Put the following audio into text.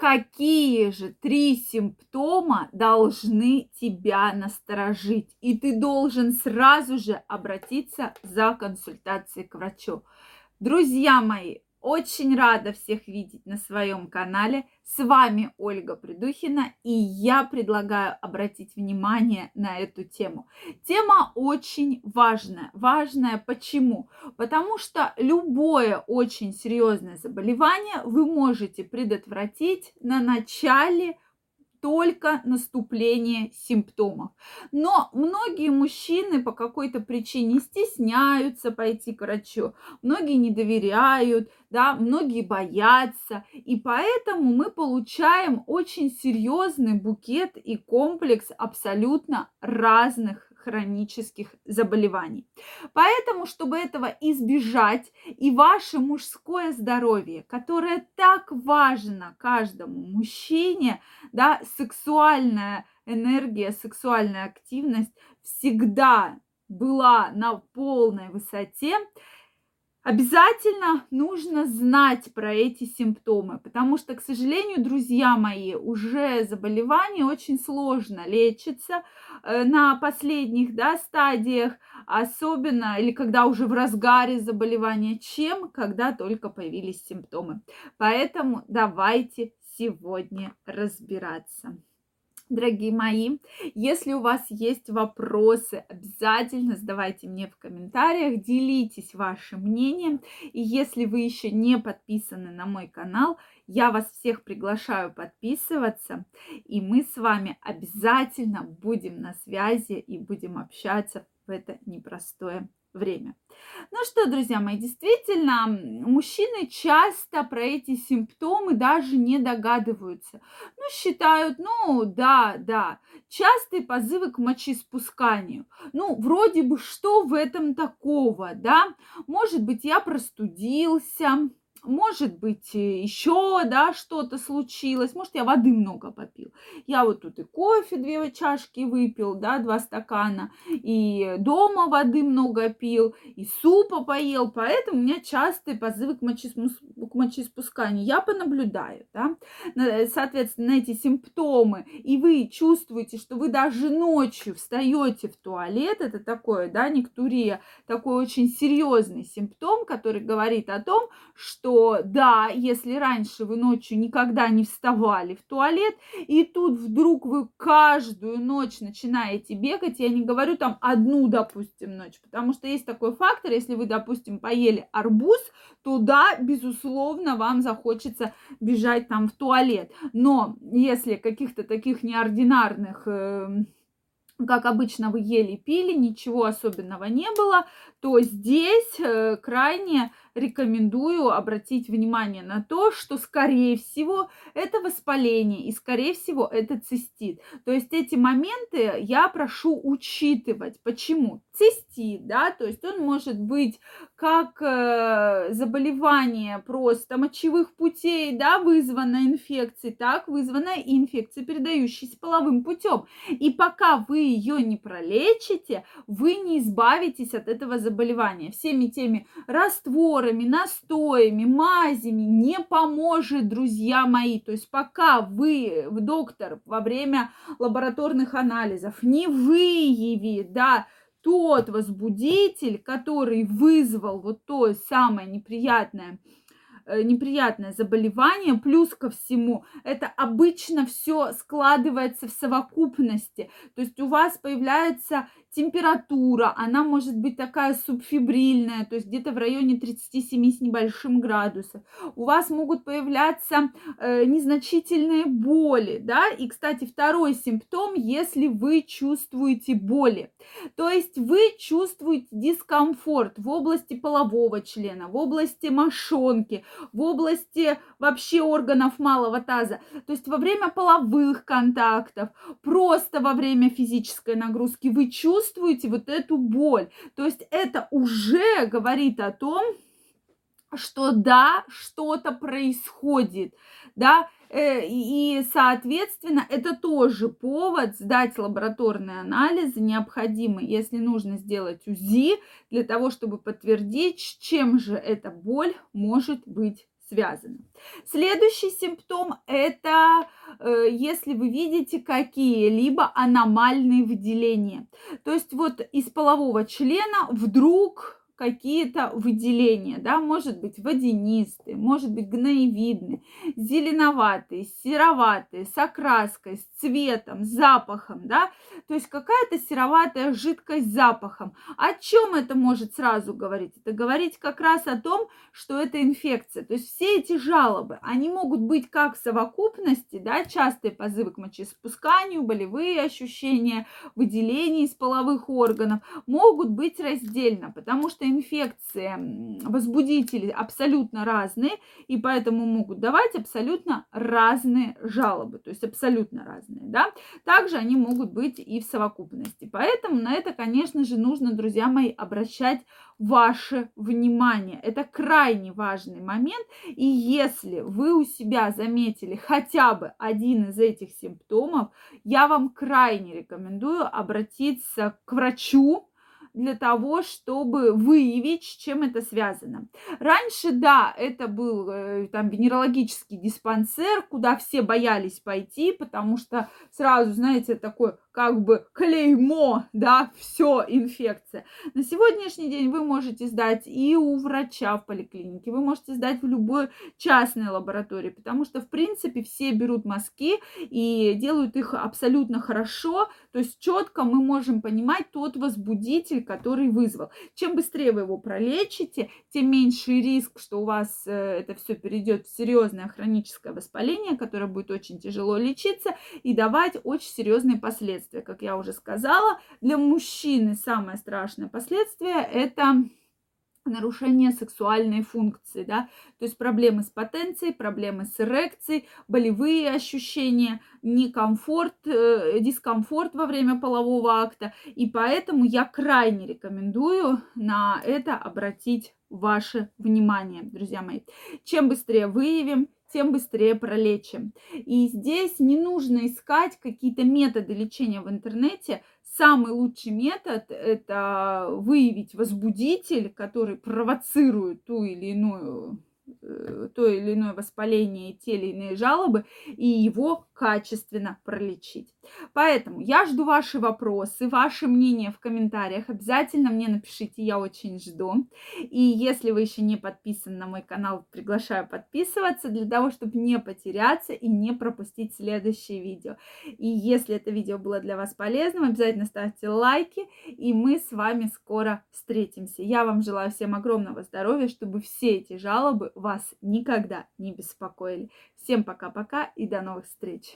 какие же три симптома должны тебя насторожить. И ты должен сразу же обратиться за консультацией к врачу. Друзья мои, очень рада всех видеть на своем канале. С вами Ольга Придухина, и я предлагаю обратить внимание на эту тему. Тема очень важная. Важная почему? Потому что любое очень серьезное заболевание вы можете предотвратить на начале только наступление симптомов. Но многие мужчины по какой-то причине стесняются пойти к врачу, многие не доверяют, да, многие боятся, и поэтому мы получаем очень серьезный букет и комплекс абсолютно разных хронических заболеваний. Поэтому, чтобы этого избежать, и ваше мужское здоровье, которое так важно каждому мужчине, да, сексуальная энергия, сексуальная активность всегда была на полной высоте, Обязательно нужно знать про эти симптомы, потому что, к сожалению, друзья мои, уже заболевание очень сложно лечится э, на последних да, стадиях, особенно или когда уже в разгаре заболевания, чем когда только появились симптомы. Поэтому давайте сегодня разбираться. Дорогие мои, если у вас есть вопросы, обязательно задавайте мне в комментариях, делитесь вашим мнением. И если вы еще не подписаны на мой канал, я вас всех приглашаю подписываться. И мы с вами обязательно будем на связи и будем общаться в это непростое время. Ну что, друзья мои, действительно, мужчины часто про эти симптомы даже не догадываются. Ну, считают, ну, да, да, частые позывы к мочеиспусканию. Ну, вроде бы, что в этом такого, да? Может быть, я простудился, может быть, э, еще, да, что-то случилось. Может, я воды много попил. Я вот тут и кофе две чашки выпил, да, два стакана. И дома воды много пил, и супа поел. Поэтому у меня частые позывы к, мочеиспус... к мочеиспусканию. Я понаблюдаю, да. Соответственно, эти симптомы. И вы чувствуете, что вы даже ночью встаете в туалет. Это такое, да, нектурия. Такой очень серьезный симптом, который говорит о том, что что да, если раньше вы ночью никогда не вставали в туалет, и тут вдруг вы каждую ночь начинаете бегать, я не говорю там одну, допустим, ночь, потому что есть такой фактор, если вы, допустим, поели арбуз, то да, безусловно, вам захочется бежать там в туалет. Но если каких-то таких неординарных э, как обычно вы ели, пили, ничего особенного не было, то здесь э, крайне рекомендую обратить внимание на то, что, скорее всего, это воспаление и, скорее всего, это цистит. То есть эти моменты я прошу учитывать. Почему? Цистит, да, то есть он может быть как э, заболевание просто мочевых путей, да, вызванное инфекцией, так вызванная инфекция, передающаяся половым путем. И пока вы ее не пролечите, вы не избавитесь от этого заболевания. Всеми теми растворами, настоями, мазями не поможет, друзья мои. То есть пока вы, доктор, во время лабораторных анализов не выявит, да, тот возбудитель, который вызвал вот то самое неприятное Э, неприятное заболевание, плюс ко всему, это обычно все складывается в совокупности. То есть у вас появляется температура, она может быть такая субфибрильная, то есть где-то в районе 37 с небольшим градусов. У вас могут появляться э, незначительные боли, да, и, кстати, второй симптом, если вы чувствуете боли, то есть вы чувствуете дискомфорт в области полового члена, в области мошонки, в области вообще органов малого таза, то есть во время половых контактов, просто во время физической нагрузки вы чувствуете чувствуете вот эту боль. То есть это уже говорит о том, что да, что-то происходит, да, э, и, соответственно, это тоже повод сдать лабораторные анализы необходимы, если нужно сделать УЗИ для того, чтобы подтвердить, с чем же эта боль может быть связано. Следующий симптом – это если вы видите какие-либо аномальные выделения. То есть вот из полового члена вдруг какие-то выделения, да, может быть водянистые, может быть гноевидные, зеленоватые, сероватые, с окраской, с цветом, с запахом, да, то есть какая-то сероватая жидкость с запахом. О чем это может сразу говорить? Это говорить как раз о том, что это инфекция. То есть все эти жалобы, они могут быть как в совокупности, да, частые позывы к мочеиспусканию, болевые ощущения, выделения из половых органов, могут быть раздельно, потому что инфекции, возбудители абсолютно разные, и поэтому могут давать абсолютно разные жалобы, то есть абсолютно разные, да. Также они могут быть и в совокупности. Поэтому на это, конечно же, нужно, друзья мои, обращать ваше внимание. Это крайне важный момент. И если вы у себя заметили хотя бы один из этих симптомов, я вам крайне рекомендую обратиться к врачу, для того, чтобы выявить, с чем это связано. Раньше, да, это был э, там венерологический диспансер, куда все боялись пойти, потому что сразу, знаете, такой как бы клеймо, да, все, инфекция. На сегодняшний день вы можете сдать и у врача в поликлинике, вы можете сдать в любой частной лаборатории, потому что, в принципе, все берут мазки и делают их абсолютно хорошо, то есть четко мы можем понимать тот возбудитель, который вызвал. Чем быстрее вы его пролечите, тем меньше риск, что у вас э, это все перейдет в серьезное хроническое воспаление, которое будет очень тяжело лечиться и давать очень серьезные последствия, как я уже сказала. Для мужчины самое страшное последствие – это нарушение сексуальной функции, да, то есть проблемы с потенцией, проблемы с эрекцией, болевые ощущения, некомфорт, э, дискомфорт во время полового акта, и поэтому я крайне рекомендую на это обратить ваше внимание, друзья мои. Чем быстрее выявим, тем быстрее пролечим. И здесь не нужно искать какие-то методы лечения в интернете. Самый лучший метод – это выявить возбудитель, который провоцирует ту или иную Э, то или иное воспаление и те или иные жалобы, и его качественно пролечить. Поэтому я жду ваши вопросы, ваши мнения в комментариях. Обязательно мне напишите, я очень жду. И если вы еще не подписаны на мой канал, приглашаю подписываться для того, чтобы не потеряться и не пропустить следующие видео. И если это видео было для вас полезным, обязательно ставьте лайки, и мы с вами скоро встретимся. Я вам желаю всем огромного здоровья, чтобы все эти жалобы вас никогда не беспокоили. Всем пока-пока и до новых встреч!